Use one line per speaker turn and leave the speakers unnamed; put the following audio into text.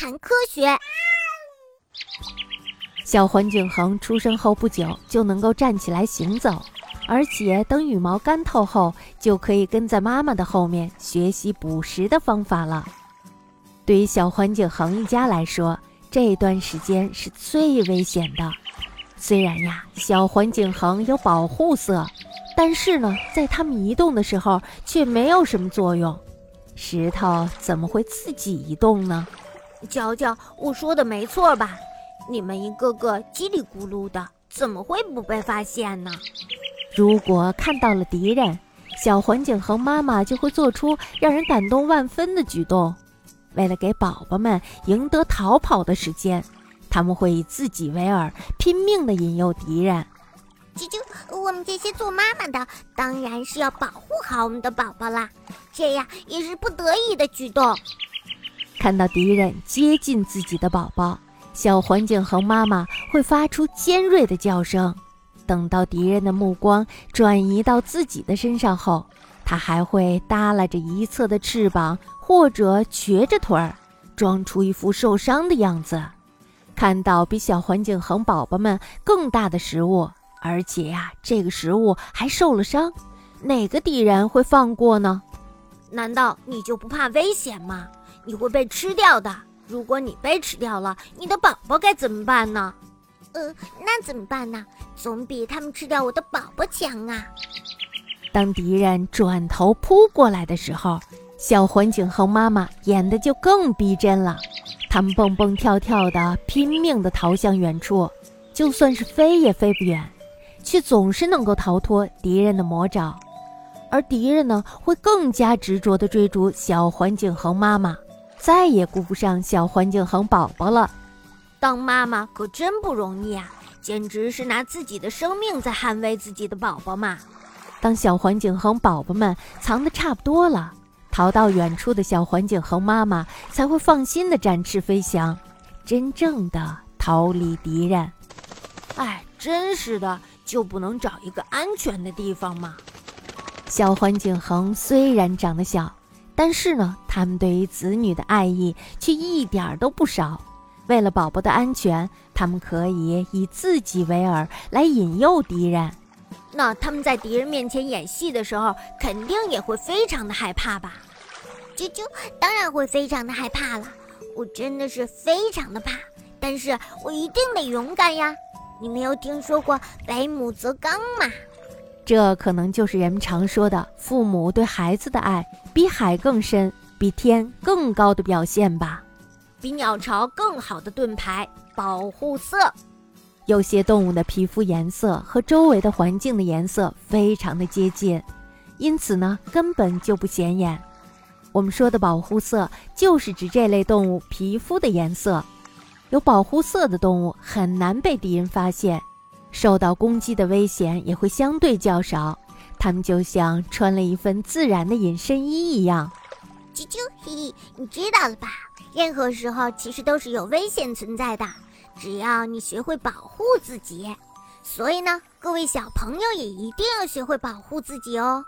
谈科学。
小环景恒出生后不久就能够站起来行走，而且等羽毛干透后，就可以跟在妈妈的后面学习捕食的方法了。对于小环景恒一家来说，这段时间是最危险的。虽然呀，小环景恒有保护色，但是呢，在他们移动的时候却没有什么作用。石头怎么会自己移动呢？
娇娇，我说的没错吧？你们一个个叽里咕噜的，怎么会不被发现呢？
如果看到了敌人，小环景和妈妈就会做出让人感动万分的举动。为了给宝宝们赢得逃跑的时间，他们会以自己为饵，拼命地引诱敌人。
啾啾，我们这些做妈妈的当然是要保护好我们的宝宝啦，这样也是不得已的举动。
看到敌人接近自己的宝宝。小环景恒妈妈会发出尖锐的叫声，等到敌人的目光转移到自己的身上后，它还会耷拉着一侧的翅膀，或者瘸着腿儿，装出一副受伤的样子。看到比小环景恒宝宝们更大的食物，而且呀，这个食物还受了伤，哪个敌人会放过呢？
难道你就不怕危险吗？你会被吃掉的。如果你被吃掉了，你的宝宝该怎么办呢？呃，那怎么办呢？总比他们吃掉我的宝宝强啊！
当敌人转头扑过来的时候，小环景恒妈妈演的就更逼真了。他们蹦蹦跳跳的，拼命的逃向远处，就算是飞也飞不远，却总是能够逃脱敌人的魔爪。而敌人呢，会更加执着的追逐小环景恒妈妈。再也顾不上小环境恒宝宝了，
当妈妈可真不容易啊！简直是拿自己的生命在捍卫自己的宝宝嘛。
当小环境恒宝宝们藏得差不多了，逃到远处的小环境恒妈妈才会放心的展翅飞翔，真正的逃离敌人。
哎，真是的，就不能找一个安全的地方吗？
小环境恒虽然长得小。但是呢，他们对于子女的爱意却一点儿都不少。为了宝宝的安全，他们可以以自己为饵来引诱敌人。
那他们在敌人面前演戏的时候，肯定也会非常的害怕吧？啾啾，当然会非常的害怕了。我真的是非常的怕，但是我一定得勇敢呀！你没有听说过“百母则刚”吗？
这可能就是人们常说的父母对孩子的爱比海更深、比天更高的表现吧。
比鸟巢更好的盾牌——保护色。
有些动物的皮肤颜色和周围的环境的颜色非常的接近，因此呢，根本就不显眼。我们说的保护色，就是指这类动物皮肤的颜色。有保护色的动物很难被敌人发现。受到攻击的危险也会相对较少，它们就像穿了一份自然的隐身衣一样。
啾啾嘿，你知道了吧？任何时候其实都是有危险存在的，只要你学会保护自己。所以呢，各位小朋友也一定要学会保护自己哦。